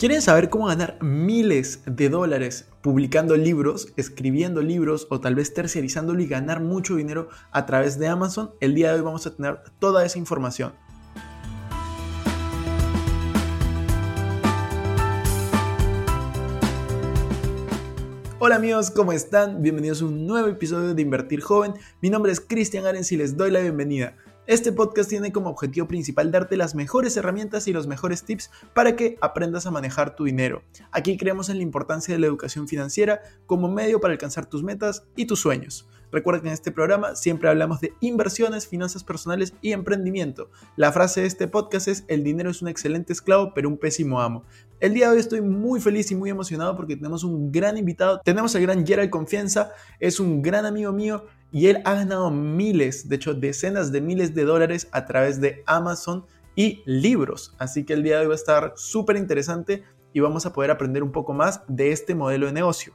¿Quieren saber cómo ganar miles de dólares publicando libros, escribiendo libros o tal vez terciarizándolo y ganar mucho dinero a través de Amazon? El día de hoy vamos a tener toda esa información. Hola amigos, ¿cómo están? Bienvenidos a un nuevo episodio de Invertir Joven. Mi nombre es Cristian Arens y les doy la bienvenida. Este podcast tiene como objetivo principal darte las mejores herramientas y los mejores tips para que aprendas a manejar tu dinero. Aquí creemos en la importancia de la educación financiera como medio para alcanzar tus metas y tus sueños. Recuerda que en este programa siempre hablamos de inversiones, finanzas personales y emprendimiento. La frase de este podcast es, el dinero es un excelente esclavo pero un pésimo amo. El día de hoy estoy muy feliz y muy emocionado porque tenemos un gran invitado. Tenemos al gran Gerald Confianza, es un gran amigo mío y él ha ganado miles, de hecho decenas de miles de dólares a través de Amazon y libros. Así que el día de hoy va a estar súper interesante y vamos a poder aprender un poco más de este modelo de negocio.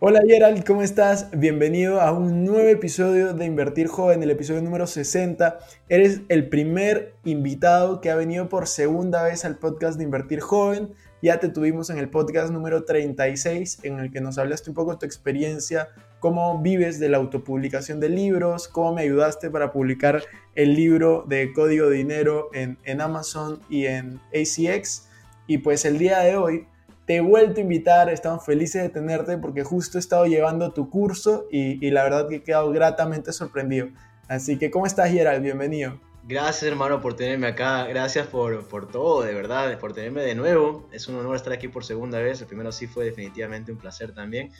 Hola Gerald, ¿cómo estás? Bienvenido a un nuevo episodio de Invertir Joven, el episodio número 60. Eres el primer invitado que ha venido por segunda vez al podcast de Invertir Joven. Ya te tuvimos en el podcast número 36 en el que nos hablaste un poco de tu experiencia cómo vives de la autopublicación de libros, cómo me ayudaste para publicar el libro de Código Dinero en, Amazon y en ACX. Y pues el día de hoy te he vuelto a invitar, estamos felices de tenerte porque justo he estado llevando tu curso y, la verdad que he quedado gratamente sorprendido. Así que, ¿cómo estás, Gerald? Bienvenido. Gracias, hermano, por tenerme acá. Gracias por, por todo, de verdad, por tenerme de nuevo. Es un honor estar aquí por segunda vez. El primero sí fue definitivamente un placer también.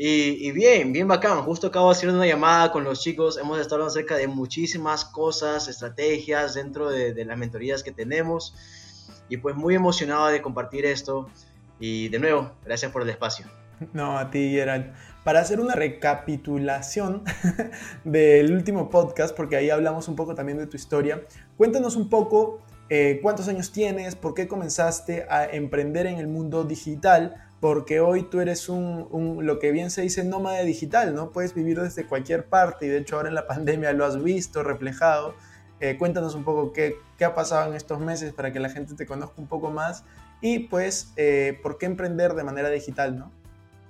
Y, bien, bien bacán. Justo acabo de hacer una llamada con los chicos. Hemos estado hablando acerca de muchísimas cosas, estrategias dentro de, las mentorías que tenemos. Y pues muy emocionado de compartir esto. Y de nuevo, gracias por el espacio. No, a ti, Gerald. Para hacer una recapitulación del último podcast, porque ahí hablamos un poco también de tu historia, cuéntanos un poco eh, cuántos años tienes, por qué comenzaste a emprender en el mundo digital porque hoy tú eres un, lo que bien se dice, nómada digital, ¿no? Puedes vivir desde cualquier parte y de hecho ahora en la pandemia lo has visto reflejado. Eh, cuéntanos un poco qué, qué, ha pasado en estos meses para que la gente te conozca un poco más y pues eh, por qué emprender de manera digital, ¿no?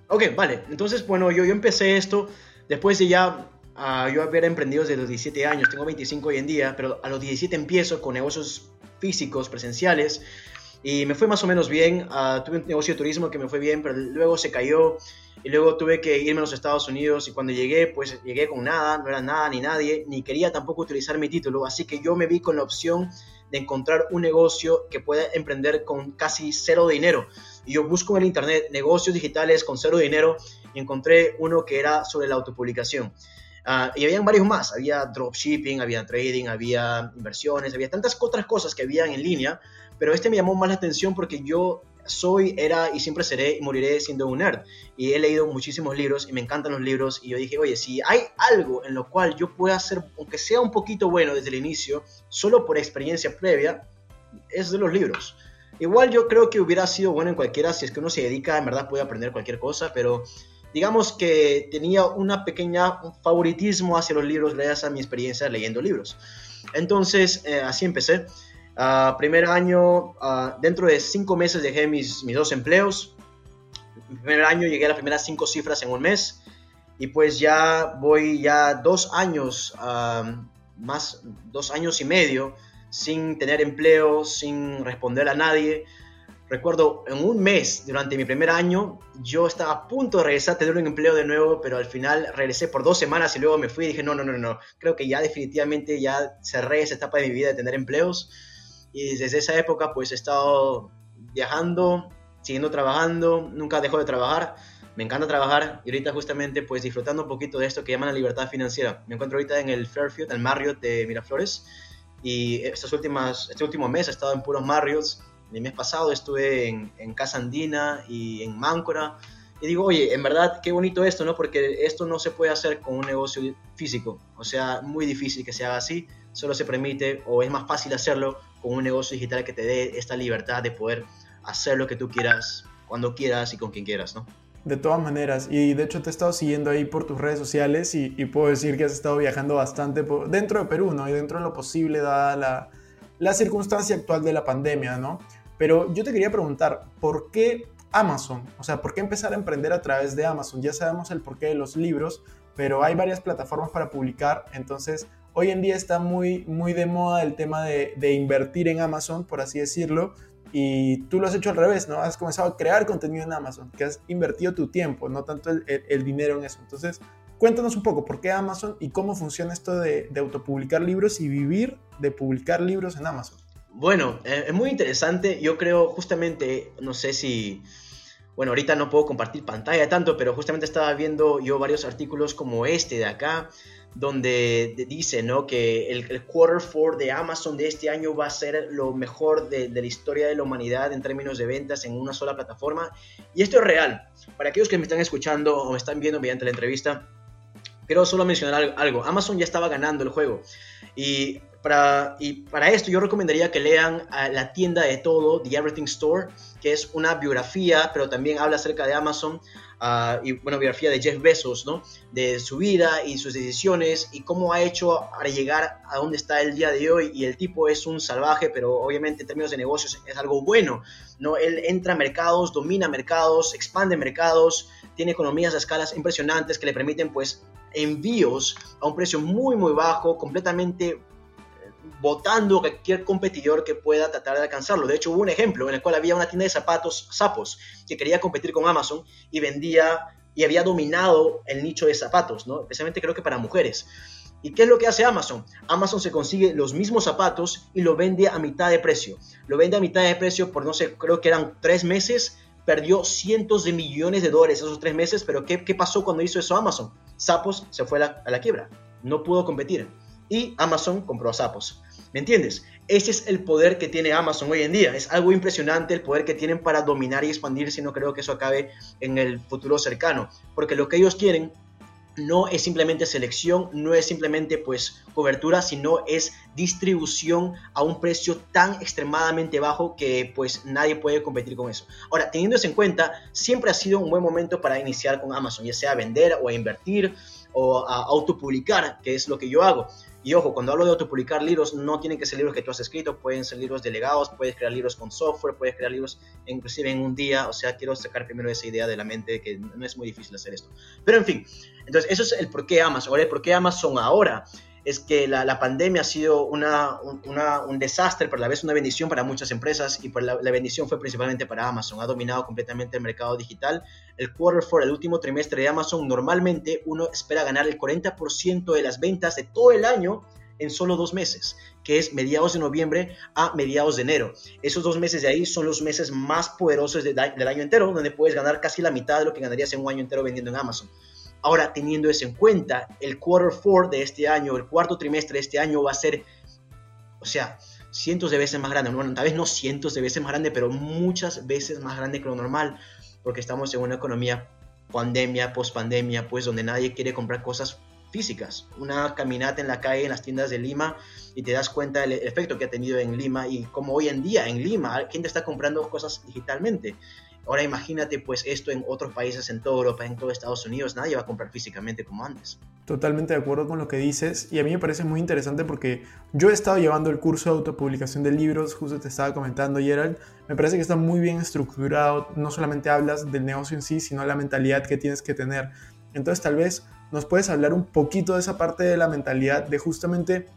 Ok, vale. Entonces, bueno, yo, yo empecé esto después de ya uh, yo haber emprendido desde los 17 años, tengo 25 hoy en día, pero a los 17 empiezo con negocios físicos, presenciales, y me fue más o menos bien. Uh, tuve un negocio de turismo que me fue bien, pero luego se cayó y luego tuve que irme a los Estados Unidos y cuando llegué, pues llegué con nada, no era nada ni nadie, ni quería tampoco utilizar mi título, así que yo me vi con la opción de encontrar un negocio que pueda emprender con casi cero dinero. Y yo busco en el internet negocios digitales con cero dinero y encontré uno que era sobre la autopublicación. Uh, y habían varios más, había dropshipping, había trading, había inversiones, había tantas otras cosas que habían en línea, pero este me llamó más la atención porque yo soy, era y siempre seré y moriré siendo un nerd. Y he leído muchísimos libros y me encantan los libros. Y yo dije, oye, si hay algo en lo cual yo pueda hacer, aunque sea un poquito bueno desde el inicio, solo por experiencia previa, es de los libros. Igual yo creo que hubiera sido bueno en cualquiera, si es que uno se dedica, en verdad puede aprender cualquier cosa, pero digamos que tenía una pequeña favoritismo hacia los libros gracias a mi experiencia leyendo libros. Entonces, eh, así empecé. Uh, primer año, uh, dentro de cinco meses dejé mis, mis dos empleos. El primer año llegué a las primeras cinco cifras en un mes. Y pues ya voy ya dos años, uh, más dos años y medio, sin tener empleo, sin responder a nadie. Recuerdo en un mes, durante mi primer año, yo estaba a punto de regresar a tener un empleo de nuevo, pero al final regresé por dos semanas y luego me fui y dije, no, no, no, no, creo que ya definitivamente ya cerré esa etapa de mi vida de tener empleos y desde esa época pues he estado viajando, siguiendo trabajando, nunca dejo de trabajar, me encanta trabajar y ahorita justamente pues disfrutando un poquito de esto que llaman la libertad financiera. Me encuentro ahorita en el Fairfield, el Marriott de Miraflores y estas últimas, este último mes he estado en puros Marriotts. El mes pasado estuve en, en Casa Andina y en Máncora. Y digo, oye, en verdad, qué bonito esto, ¿no? Porque esto no se puede hacer con un negocio físico. O sea, muy difícil que se haga así. Solo se permite, o es más fácil hacerlo con un negocio digital que te dé esta libertad de poder hacer lo que tú quieras, cuando quieras y con quien quieras, ¿no? De todas maneras, y de hecho te he estado siguiendo ahí por tus redes sociales y, puedo decir que has estado viajando bastante dentro de Perú, ¿no? Y dentro de lo posible, dada la, la circunstancia actual de la pandemia, ¿no? Pero yo te quería preguntar, ¿por qué Amazon? O sea, ¿por qué empezar a emprender a través de Amazon? Ya sabemos el porqué de los libros, pero hay varias plataformas para publicar, entonces hoy en día está muy, muy de moda el tema de, invertir en Amazon, por así decirlo, y tú lo has hecho al revés, ¿no? Has comenzado a crear contenido en Amazon, que has invertido tu tiempo, no tanto el, dinero en eso. Entonces, cuéntanos un poco por qué Amazon y cómo funciona esto de, de autopublicar libros y vivir de publicar libros en Amazon. Bueno, eh, es muy interesante. Yo creo justamente, no sé si bueno, ahorita no puedo compartir pantalla tanto, pero justamente estaba viendo yo varios artículos como este de acá, donde dice ¿no? que el, quarter four de Amazon de este año va a ser lo mejor de, la historia de la humanidad en términos de ventas en una sola plataforma. Y esto es real. Para aquellos que me están escuchando o me están viendo mediante la entrevista, quiero solo mencionar algo. Amazon ya estaba ganando el juego. Y para, y para esto yo recomendaría que lean la tienda de todo, The Everything Store, que es una biografía, pero también habla acerca de Amazon, uh, y bueno, biografía de Jeff Bezos, ¿no? De su vida y sus decisiones y cómo ha hecho para llegar a donde está el día de hoy. Y el tipo es un salvaje, pero obviamente en términos de negocios es algo bueno, ¿no? Él entra a mercados, domina mercados, expande mercados, tiene economías a escalas impresionantes que le permiten pues envíos a un precio muy muy bajo, completamente votando a cualquier competidor que pueda tratar de alcanzarlo. De hecho, hubo un ejemplo en el cual había una tienda de zapatos, Sapos, que quería competir con Amazon y vendía y había dominado el nicho de zapatos, ¿no? Especialmente creo que para mujeres. ¿Y qué es lo que hace Amazon? Amazon se consigue los mismos zapatos y lo vende a mitad de precio. Lo vende a mitad de precio por, no sé, creo que eran tres meses. Perdió cientos de millones de dólares esos tres meses, pero ¿qué, qué pasó cuando hizo eso Amazon? Sapos se fue a la quiebra. No pudo competir y Amazon compró a Sapos. ¿Me entiendes? Ese es el poder que tiene Amazon hoy en día. Es algo impresionante el poder que tienen para dominar y expandir, si no creo que eso acabe en el futuro cercano. Porque lo que ellos quieren no es simplemente selección, no es simplemente pues cobertura, sino es distribución a un precio tan extremadamente bajo que pues nadie puede competir con eso. Ahora, teniendo eso en cuenta, siempre ha sido un buen momento para iniciar con Amazon, ya sea vender o invertir o a autopublicar, que es lo que yo hago. Y ojo, cuando hablo de autopublicar libros, no tienen que ser libros que tú has escrito, pueden ser libros delegados, puedes crear libros con software, puedes crear libros inclusive en un día, o sea, quiero sacar primero esa idea de la mente que no es muy difícil hacer esto. Pero en fin, entonces eso es el por qué Amazon. Ahora, el por qué Amazon ahora es que la, pandemia ha sido una, un desastre, pero a la vez una bendición para muchas empresas y por la, bendición fue principalmente para Amazon. Ha dominado completamente el mercado digital. El quarter for el último trimestre de Amazon, normalmente uno espera ganar el 40% de las ventas de todo el año en solo dos meses, que es mediados de noviembre a mediados de enero. Esos dos meses de ahí son los meses más poderosos del año entero, donde puedes ganar casi la mitad de lo que ganarías en un año entero vendiendo en Amazon. Ahora, teniendo eso en cuenta, el quarter four de este año, el cuarto trimestre de este año va a ser, o sea, cientos de veces más grande. Bueno, tal vez no cientos de veces más grande, pero muchas veces más grande que lo normal, porque estamos en una economía pandemia, post pandemia, pues donde nadie quiere comprar cosas físicas. Una caminata en la calle, en las tiendas de Lima, y te das cuenta del efecto que ha tenido en Lima y como hoy en día en Lima, gente está comprando cosas digitalmente. Ahora imagínate pues esto en otros países, en toda Europa, en todo Estados Unidos, nadie va a comprar físicamente como antes. Totalmente de acuerdo con lo que dices y a mí me parece muy interesante porque yo he estado llevando el curso de autopublicación de libros, justo te estaba comentando Gerald, me parece que está muy bien estructurado, no solamente hablas del negocio en sí, sino la mentalidad que tienes que tener. Entonces tal vez nos puedes hablar un poquito de esa parte de la mentalidad, de justamente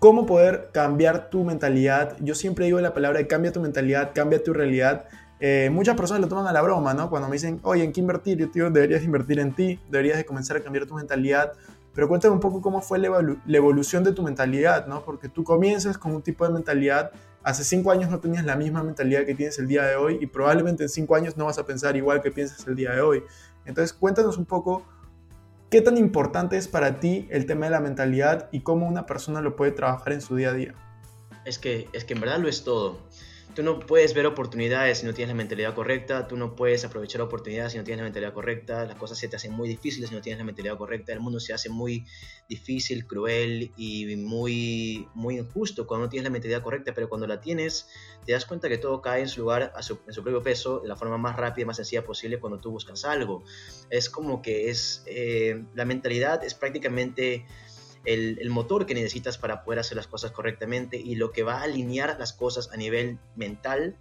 cómo poder cambiar tu mentalidad. Yo siempre digo la palabra de cambia tu mentalidad, cambia tu realidad eh, muchas personas lo toman a la broma, ¿no? Cuando me dicen, oye, ¿en qué invertir? Yo deberías invertir en ti, deberías de comenzar a cambiar tu mentalidad. Pero cuéntame un poco cómo fue la, evolución de tu mentalidad, ¿no? Porque tú comienzas con un tipo de mentalidad, hace cinco años no tenías la misma mentalidad que tienes el día de hoy y probablemente en cinco años no vas a pensar igual que piensas el día de hoy. Entonces cuéntanos un poco qué tan importante es para ti el tema de la mentalidad y cómo una persona lo puede trabajar en su día a día. Es que, es que en verdad lo es todo. Tú no puedes ver oportunidades si no tienes la mentalidad correcta, tú no puedes aprovechar oportunidades si no tienes la mentalidad correcta, las cosas se te hacen muy difíciles si no tienes la mentalidad correcta, el mundo se hace muy difícil, cruel y muy, muy injusto cuando no tienes la mentalidad correcta, pero cuando la tienes te das cuenta que todo cae en su lugar, a su, en su propio peso, de la forma más rápida y más sencilla posible cuando tú buscas algo. Es como que es, eh, la mentalidad es prácticamente el, motor que necesitas para poder hacer las cosas correctamente y lo que va a alinear las cosas a nivel mental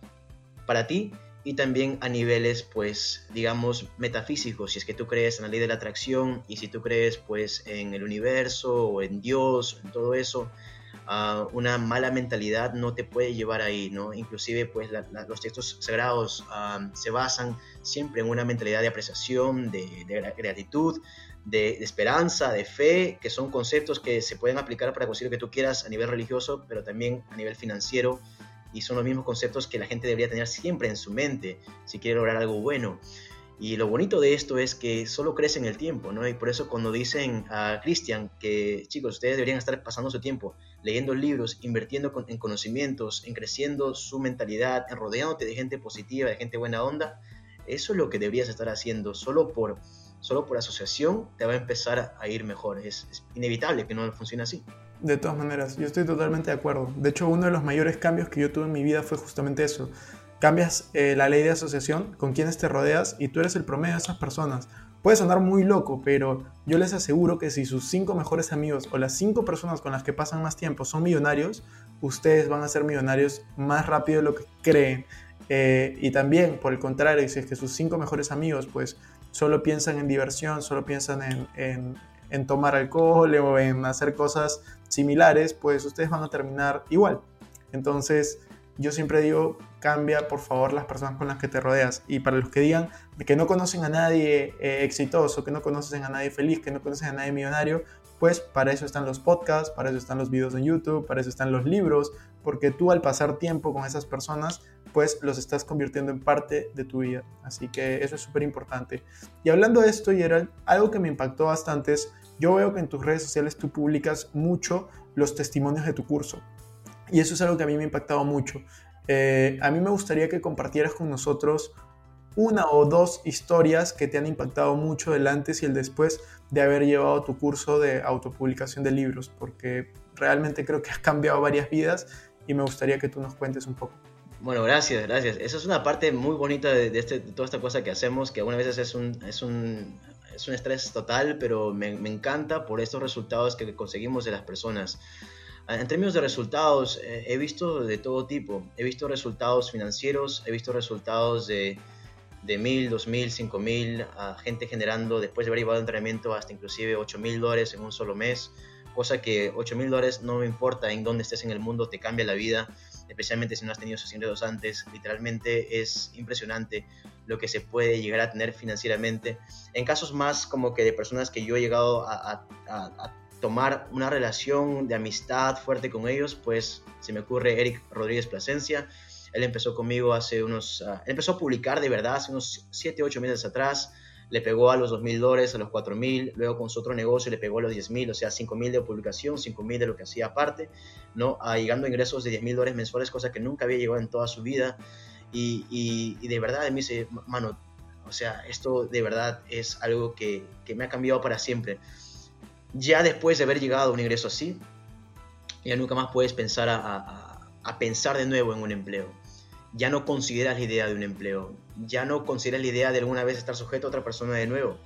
para ti y también a niveles, pues, digamos, metafísicos. Si es que tú crees en la ley de la atracción y si tú crees, pues, en el universo o en Dios, en todo eso, uh, una mala mentalidad no te puede llevar ahí, ¿no? Inclusive, pues, los textos sagrados uh, se basan siempre en una mentalidad de apreciación, de gratitud, de, esperanza, de fe, que son conceptos que se pueden aplicar para conseguir lo que tú quieras a nivel religioso, pero también a nivel financiero y son los mismos conceptos que la gente debería tener siempre en su mente si quiere lograr algo bueno. Y lo bonito de esto es que solo crece en el tiempo, ¿no? Y por eso cuando dicen a Cristian que, chicos, ustedes deberían estar pasando su tiempo leyendo libros, invirtiendo en conocimientos, en creciendo su mentalidad, en rodeándote de gente positiva, de gente buena onda, eso es lo que deberías estar haciendo. Solo por, solo por asociación te va a empezar a ir mejor. Es, inevitable que no funcione así. De todas maneras, yo estoy totalmente de acuerdo. De hecho, uno de los mayores cambios que yo tuve en mi vida fue justamente eso. Cambias eh, la ley de asociación con quienes te rodeas y tú eres el promedio de esas personas. Puede sonar muy loco, pero yo les aseguro que si sus cinco mejores amigos o las cinco personas con las que pasan más tiempo son millonarios, ustedes van a ser millonarios más rápido de lo que creen. Eh, y también, por el contrario, si es que sus cinco mejores amigos pues solo piensan en diversión, solo piensan en, en, en tomar alcohol o en hacer cosas similares, pues ustedes van a terminar igual. Entonces, yo siempre digo, cambia por favor las personas con las que te rodeas. Y para los que digan que no conocen a nadie eh, exitoso, que no conocen a nadie feliz, que no conocen a nadie millonario, pues para eso están los podcasts, para eso están los videos en YouTube, para eso están los libros, porque tú al pasar tiempo con esas personas, pues los estás convirtiendo en parte de tu vida. Así que eso es súper importante. Y hablando de esto, Gerald, algo que me impactó bastante es yo veo que en tus redes sociales tú publicas mucho los testimonios de tu curso. Y eso es algo que a mí me ha impactado mucho. Eh, a mí me gustaría que compartieras con nosotros una o dos historias que te han impactado mucho el antes y el después de haber llevado tu curso de autopublicación de libros, porque realmente creo que has cambiado varias vidas y me gustaría que tú nos cuentes un poco. Bueno, gracias, gracias. Esa es una parte muy bonita de, de, este, toda esta cosa que hacemos, que algunas veces es un, es un, es un estrés total, pero me, encanta por estos resultados que conseguimos de las personas. Ah, en términos de resultados, eh, he visto de todo tipo. He visto resultados financieros, he visto resultados de, de mil, dos mil, cinco mil, a gente generando, después de haber llevado entrenamiento, hasta inclusive ocho mil dólares en un solo mes. Cosa que ocho mil dólares no me importa en dónde estés en el mundo, te cambia la vida especialmente si no has tenido esos ingresos antes, literalmente es impresionante lo que se puede llegar a tener financieramente. En casos más como que de personas que yo he llegado a, tomar una relación de amistad fuerte con ellos, pues se me ocurre Eric Rodríguez Plasencia. Él empezó conmigo hace unos, uh, empezó a publicar de verdad hace unos 7, 8 meses atrás le pegó a los 2 mil dólares, a los 4 mil, luego con su otro negocio le pegó a los 10 mil, o sea, 5 mil de publicación, 5 mil de lo que hacía aparte, ¿no? Ah, llegando a ingresos de 10 mil dólares mensuales, cosa que nunca había llegado en toda su vida. Y, y, y de verdad me dice, mano, o sea, esto de verdad es algo que, que, me ha cambiado para siempre. Ya después de haber llegado a un ingreso así, ya nunca más puedes pensar a, a, a pensar de nuevo en un empleo ya no consideras la idea de un empleo, ya no consideras la idea de alguna vez estar sujeto a otra persona de nuevo,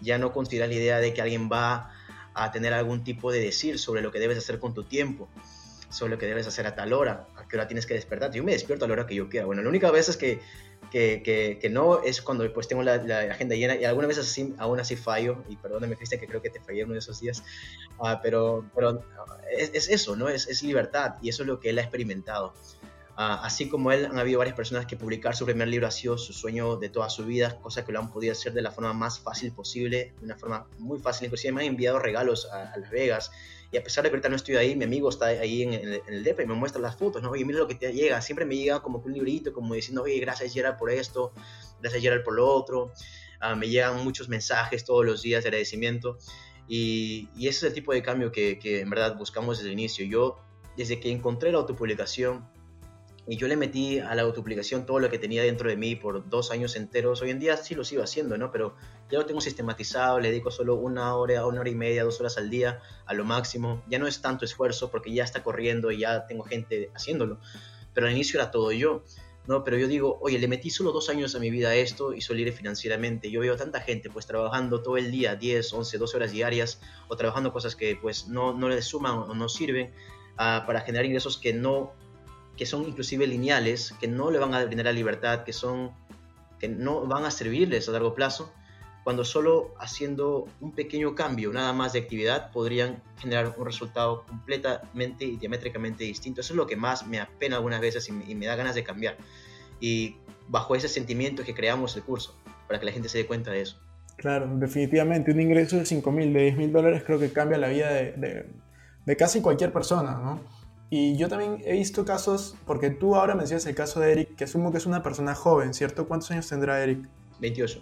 ya no consideras la idea de que alguien va a tener algún tipo de decir sobre lo que debes hacer con tu tiempo, sobre lo que debes hacer a tal hora, a qué hora tienes que despertar. Yo me despierto a la hora que yo quiera. Bueno, la única vez es que, que, que, no es cuando pues tengo la, agenda llena y algunas veces así, aún así fallo, y perdóname Cristian que creo que te fallé uno de esos días, uh, pero, pero es, es, eso, ¿no? Es, es libertad y eso es lo que él ha experimentado. Uh, así como él, han habido varias personas que publicar su primer libro ha sido su sueño de toda su vida, cosa que lo han podido hacer de la forma más fácil posible, de una forma muy fácil. Inclusive me han enviado regalos a, Las Vegas. Y a pesar de que ahorita no estoy ahí, mi amigo está ahí en, en, en el DEPA y me muestra las fotos, ¿no? Oye, mira lo que te llega. Siempre me llega como un librito, como diciendo, oye, gracias Gerald por esto, gracias Gerald por lo otro. Uh, me llegan muchos mensajes todos los días de agradecimiento. Y, y ese es el tipo de cambio que, que en verdad buscamos desde el inicio. Yo, desde que encontré la autopublicación, y yo le metí a la autopublicación todo lo que tenía dentro de mí por dos años enteros. Hoy en día sí lo sigo haciendo, ¿no? Pero ya lo tengo sistematizado, le dedico solo una hora, una hora y media, dos horas al día a lo máximo. Ya no es tanto esfuerzo porque ya está corriendo y ya tengo gente haciéndolo. Pero al inicio era todo yo, ¿no? Pero yo digo, oye, le metí solo dos años a mi vida a esto y soy libre financieramente. Yo veo tanta gente pues trabajando todo el día, 10, 11, 12 horas diarias o trabajando cosas que pues no, no le suman o no sirven uh, para generar ingresos que no que son inclusive lineales, que no le van a brindar la libertad, que, son, que no van a servirles a largo plazo, cuando solo haciendo un pequeño cambio, nada más de actividad, podrían generar un resultado completamente y diamétricamente distinto. Eso es lo que más me apena algunas veces y me, da ganas de cambiar. Y bajo ese sentimiento que creamos el curso, para que la gente se dé cuenta de eso. Claro, definitivamente. Un ingreso de 5 mil, de 10 mil dólares creo que cambia la vida de, de, casi cualquier persona, ¿no? Y yo también he visto casos, porque tú ahora mencionas el caso de Eric, que asumo que es una persona joven, ¿cierto? ¿Cuántos años tendrá Eric? 28.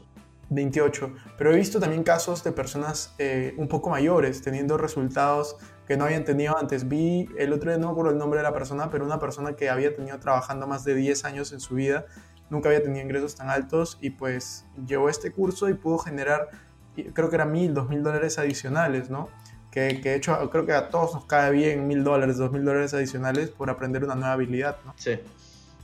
28. Pero he visto también casos de personas eh, un poco mayores teniendo resultados que no habían tenido antes. Vi el otro día, no me acuerdo el nombre de la persona, pero una persona que había tenido trabajando más de 10 años en su vida, nunca había tenido ingresos tan altos y pues llevó este curso y pudo generar, creo que era mil, dos mil dólares adicionales, ¿no? Que, que, de hecho creo que a todos nos cae bien mil dólares, dos mil dólares adicionales por aprender una nueva habilidad, ¿no? Sí,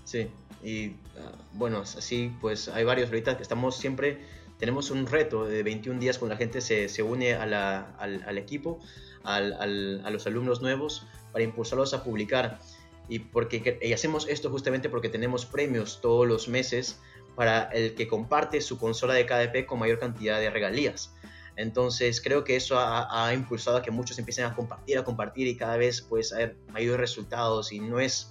sí. Y ah, bueno, así pues hay varios ahorita que estamos siempre tenemos un reto de 21 días cuando la gente se, se une al, al, equipo, al, a los alumnos nuevos, para impulsarlos a publicar. Y, porque, y hacemos esto justamente porque tenemos premios todos los meses para el que comparte su consola de KDP con mayor cantidad de regalías. Entonces creo que eso ha, impulsado a que muchos empiecen a compartir, a compartir y cada vez pues haber mayores resultados y no es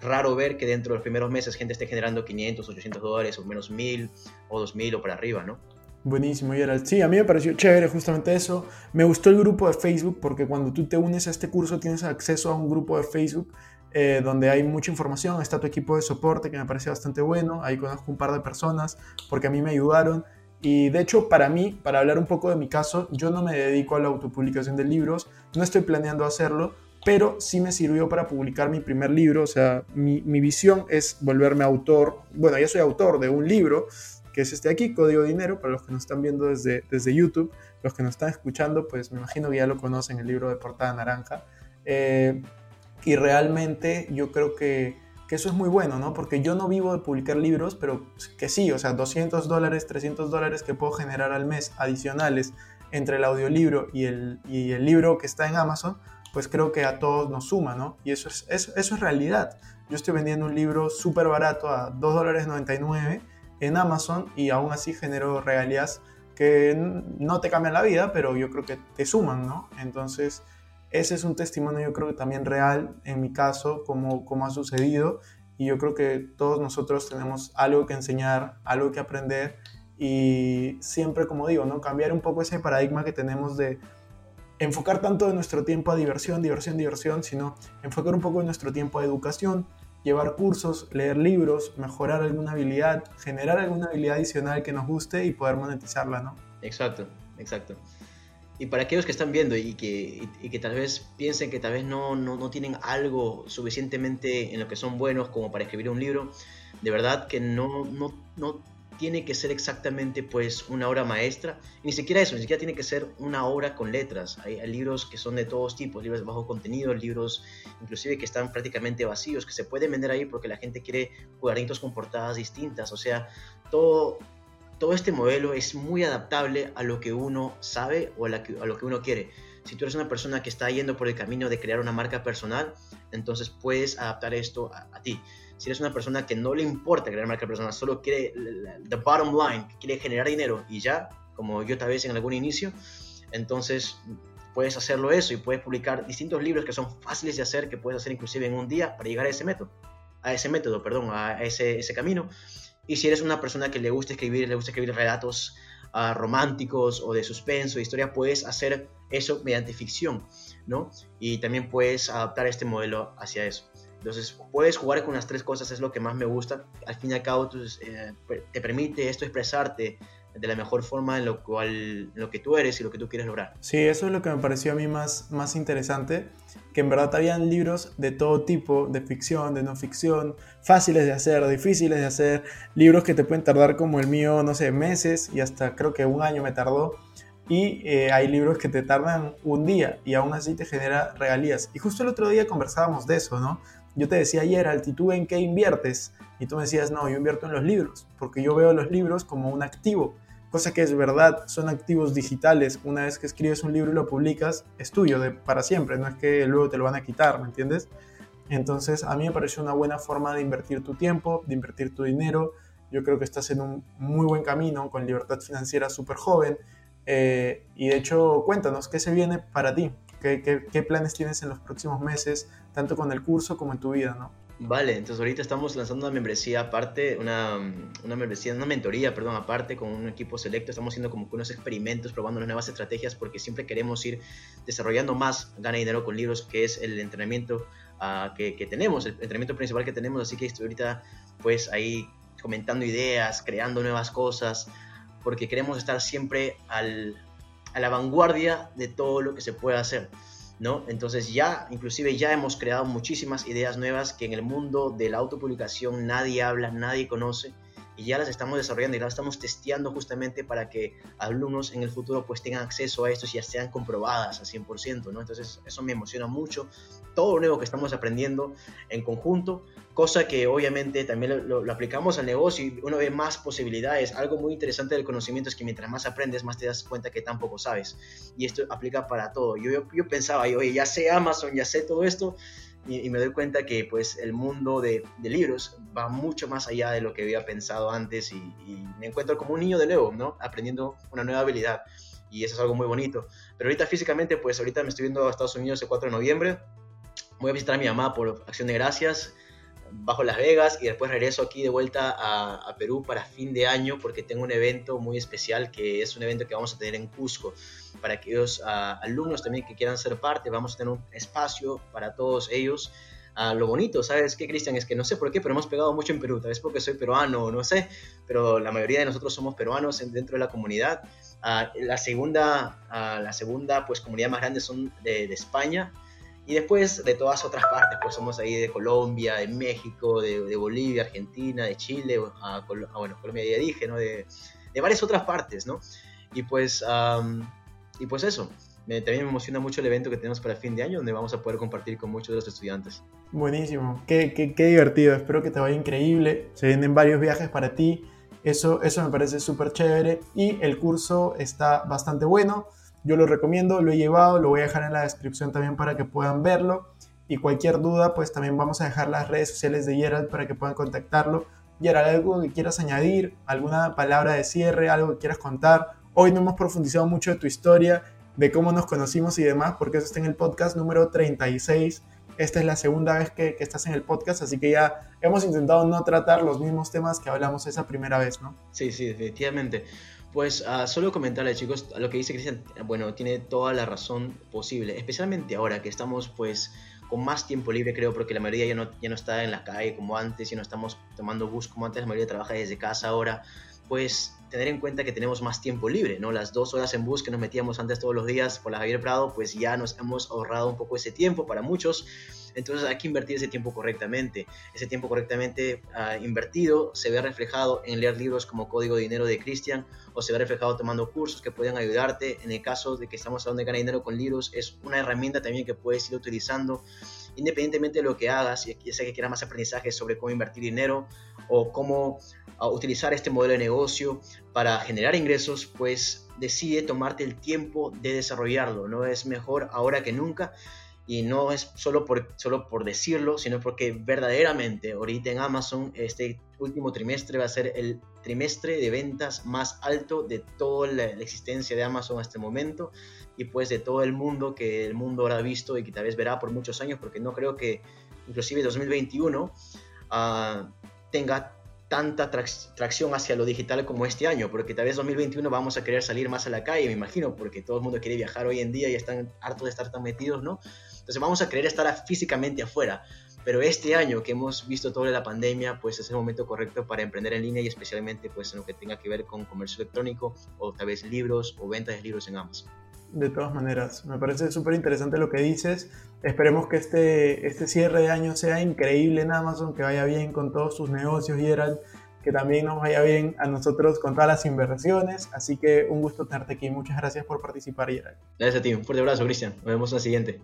raro ver que dentro de los primeros meses gente esté generando 500, 800 dólares o menos 1000 o 2000 o para arriba, ¿no? Buenísimo, Gerald. Sí, a mí me pareció chévere justamente eso. Me gustó el grupo de Facebook porque cuando tú te unes a este curso tienes acceso a un grupo de Facebook eh, donde hay mucha información. Está tu equipo de soporte que me parece bastante bueno. Ahí conozco un par de personas porque a mí me ayudaron. Y de hecho, para mí, para hablar un poco de mi caso, yo no me dedico a la autopublicación de libros. No estoy planeando hacerlo pero sí me sirvió para publicar mi primer libro, o sea, mi, visión es volverme autor, bueno, ya soy autor de un libro, que es este aquí, Código Dinero, para los que nos están viendo desde, desde YouTube, los que nos están escuchando, pues me imagino que ya lo conocen, el libro de portada naranja, eh, y realmente yo creo que, que, eso es muy bueno, ¿no? Porque yo no vivo de publicar libros, pero que sí, o sea, 200 dólares, 300 dólares que puedo generar al mes adicionales entre el audiolibro y el, y el libro que está en Amazon, pues creo que a todos nos suma, ¿no? Y eso es, eso, es realidad. Yo estoy vendiendo un libro súper barato a 2 dólares 99 en Amazon y aún así genero regalías que no te cambian la vida, pero yo creo que te suman, ¿no? Entonces, ese es un testimonio yo creo que también real en mi caso, como, como ha sucedido, y yo creo que todos nosotros tenemos algo que enseñar, algo que aprender, y siempre, como digo, ¿no? Cambiar un poco ese paradigma que tenemos de enfocar tanto de nuestro tiempo a diversión, diversión, diversión, sino enfocar un poco de nuestro tiempo a educación, llevar cursos, leer libros, mejorar alguna habilidad, generar alguna habilidad adicional que nos guste y poder monetizarla, ¿no? Exacto, exacto. Y para aquellos que están viendo y que, y, que tal vez piensen que tal vez no, no, no, tienen algo suficientemente en lo que son buenos como para escribir un libro, de verdad que no, no, no tiene que ser exactamente pues una obra maestra, ni siquiera eso, ni siquiera tiene que ser una obra con letras. Hay, libros que son de todos tipos, libros de bajo contenido, libros inclusive que están prácticamente vacíos, que se pueden vender ahí porque la gente quiere cuadraditos con portadas distintas. O sea, todo, todo este modelo es muy adaptable a lo que uno sabe o a, lo que uno quiere. Si tú eres una persona que está yendo por el camino de crear una marca personal, entonces puedes adaptar esto a ti si eres una persona que no le importa crear marca personal, solo quiere the bottom line, quiere generar dinero y ya, como yo tal vez en algún inicio, entonces puedes hacerlo eso y puedes publicar distintos libros que son fáciles de hacer, que puedes hacer inclusive en un día para llegar a ese método, a ese método, perdón, a ese, ese camino. Y si eres una persona que le gusta escribir, le gusta escribir relatos uh, románticos o de suspenso, de historia, puedes hacer eso mediante ficción, ¿no? Y también puedes adaptar este modelo hacia eso. Entonces, puedes jugar con las tres cosas, es lo que más me gusta. Al fin y al cabo, eh, te permite esto expresarte de la mejor forma en lo, cual, lo que tú eres y lo que tú quieres lograr. Sí, eso es lo que me pareció a mí más, más interesante, que en verdad habían libros de todo tipo, de ficción, de no ficción, fáciles de hacer, difíciles de hacer, libros que te pueden tardar como el mío, no sé, meses y hasta creo que un año me tardó. Y eh, hay libros que te tardan un día y aún así te genera regalías. Y justo el otro día conversábamos de eso, ¿no? yo te decía ayer, altitud en qué inviertes? Y tú me decías, no, yo invierto en los libros, porque yo veo los libros como un activo, cosa que es verdad, son activos digitales. Una vez que escribes un libro y lo publicas, es tuyo de, para siempre, no es que luego te lo van a quitar, ¿me entiendes? Entonces a mí me pareció una buena forma de invertir tu tiempo, de invertir tu dinero. Yo creo que estás en un muy buen camino con libertad financiera súper joven. Eh, y de hecho, cuéntanos, ¿qué se viene para ti? ¿Qué, ¿Qué, qué, planes tienes en los próximos meses, tanto con el curso como en tu vida? ¿no? Vale, entonces ahorita estamos lanzando una membresía aparte, una, una membresía, una mentoría, perdón, aparte con un equipo selecto. Estamos haciendo como unos experimentos, probando nuevas estrategias porque siempre queremos ir desarrollando más gana dinero con libros, que es el entrenamiento uh, que, que, tenemos, el entrenamiento principal que tenemos. Así que estoy ahorita pues ahí comentando ideas, creando nuevas cosas, porque queremos estar siempre al, a la vanguardia de todo lo que se puede hacer. ¿No? Entonces ya, inclusive ya hemos creado muchísimas ideas nuevas que en el mundo de la autopublicación nadie habla, nadie conoce y ya las estamos desarrollando y las estamos testeando justamente para que alumnos en el futuro pues tengan acceso a esto y ya sean comprobadas al 100%, ¿no? Entonces eso me emociona mucho, todo lo nuevo que estamos aprendiendo en conjunto, cosa que obviamente también lo, aplicamos al negocio y uno ve más posibilidades. Algo muy interesante del conocimiento es que mientras más aprendes, más te das cuenta que tampoco sabes. Y esto aplica para todo. Yo, yo, yo pensaba, oye, ya sé Amazon, ya sé todo esto, y, y, me doy cuenta que pues el mundo de, de, libros va mucho más allá de lo que había pensado antes y, y, me encuentro como un niño de nuevo, ¿no? Aprendiendo una nueva habilidad y eso es algo muy bonito. Pero ahorita físicamente, pues ahorita me estoy viendo a Estados Unidos el 4 de noviembre, voy a visitar a mi mamá por acción de gracias, bajo Las Vegas y después regreso aquí de vuelta a, a, Perú para fin de año porque tengo un evento muy especial que es un evento que vamos a tener en Cusco para aquellos uh, alumnos también que quieran ser parte, vamos a tener un espacio para todos ellos. Uh, lo bonito, ¿sabes qué, Cristian? Es que no sé por qué, pero hemos pegado mucho en Perú, tal vez porque soy peruano, no sé, pero la mayoría de nosotros somos peruanos dentro de la comunidad. Uh, la segunda, la segunda pues, comunidad más grande son de, España, y después de todas otras partes, pues somos ahí de Colombia, de México, de, Bolivia, Argentina, de Chile, a, a, bueno, Colombia ya dije, ¿no? De, de, varias otras partes, ¿no? Y pues, y pues eso, también me emociona mucho el evento que tenemos para fin de año, donde vamos a poder compartir con muchos de los estudiantes. Buenísimo, qué, qué, qué divertido, espero que te vaya increíble, se vienen varios viajes para ti, eso, eso me parece súper chévere y el curso está bastante bueno yo lo recomiendo, lo he llevado, lo voy a dejar en la descripción también para que puedan verlo. Y cualquier duda, pues también vamos a dejar las redes sociales de Gerald para que puedan contactarlo. Gerald, algo que quieras añadir, alguna palabra de cierre, algo que quieras contar. Hoy no hemos profundizado mucho de tu historia, de cómo nos conocimos y demás, porque eso está en el podcast número 36. Esta es la segunda vez que, estás en el podcast, así que ya hemos intentado no tratar los mismos temas que hablamos esa primera vez, ¿no? Sí, sí, definitivamente. Pues uh, solo comentarle chicos, lo que dice Cristian, bueno, tiene toda la razón posible, especialmente ahora que estamos pues con más tiempo libre creo, porque la mayoría ya no, ya no está en la calle como antes, ya no estamos tomando bus como antes, la mayoría trabaja desde casa ahora, pues tener en cuenta que tenemos más tiempo libre, ¿no? Las dos horas en bus que nos metíamos antes todos los días por la Javier Prado, pues ya nos hemos ahorrado un poco ese tiempo para muchos. Entonces hay que invertir ese tiempo correctamente. Ese tiempo correctamente uh, invertido se ve reflejado en leer libros como Código de Dinero de Christian o se ve reflejado tomando cursos que pueden ayudarte. En el caso de que estamos hablando de ganar dinero con libros, es una herramienta también que puedes ir utilizando independientemente de lo que hagas, ya sea que quieras más aprendizaje sobre cómo invertir dinero o cómo uh, utilizar este modelo de negocio para generar ingresos, pues decide tomarte el tiempo de desarrollarlo. No es mejor ahora que nunca y no es solo por, solo por decirlo, sino porque verdaderamente ahorita en Amazon este último trimestre va a ser el trimestre de ventas más alto de toda la, la existencia de Amazon hasta el momento y pues de todo el mundo que el mundo habrá visto y que tal vez verá por muchos años, porque no creo que inclusive 2021 uh, tenga tanta tracción hacia lo digital como este año, porque tal vez 2021 vamos a querer salir más a la calle, me imagino, porque todo el mundo quiere viajar hoy en día y están hartos de estar tan metidos, ¿no? Entonces vamos a querer estar físicamente afuera, pero este año que hemos visto toda la pandemia, pues es el momento correcto para emprender en línea y especialmente pues en lo que tenga que ver con comercio electrónico o tal vez libros o ventas de libros en Amazon de todas maneras. Me parece súper interesante lo que dices. Esperemos que este, este cierre de año sea increíble en Amazon, que vaya bien con todos sus negocios, Gerald, que también nos vaya bien a nosotros con todas las inversiones. Así que un gusto tenerte aquí. Muchas gracias por participar, Gerald. Gracias a ti. Un fuerte abrazo, Cristian. Nos vemos en la siguiente.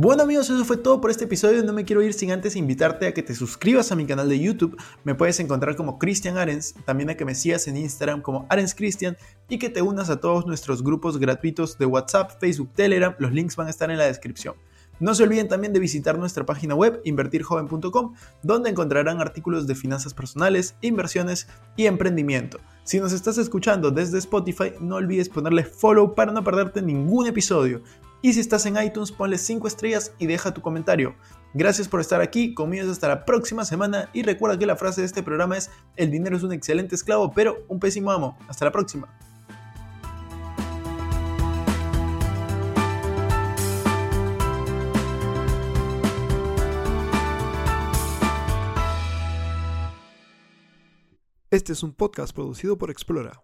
Bueno amigos, eso fue todo por este episodio. No me quiero ir sin antes invitarte a que te suscribas a mi canal de YouTube. Me puedes encontrar como Cristian Arens, también a que me sigas en Instagram como Arens Cristian y que te unas a todos nuestros grupos gratuitos de WhatsApp, Facebook, Telegram. Los links van a estar en la descripción. No se olviden también de visitar nuestra página web invertirjoven.com, donde encontrarán artículos de finanzas personales, inversiones y emprendimiento. Si nos estás escuchando desde Spotify, no olvides ponerle follow para no perderte ningún episodio. Y si estás en iTunes, ponle 5 estrellas y deja tu comentario. Gracias por estar aquí, conmigo hasta la próxima semana y recuerda que la frase de este programa es, el dinero es un excelente esclavo, pero un pésimo amo. Hasta la próxima. Este es un podcast producido por Explora.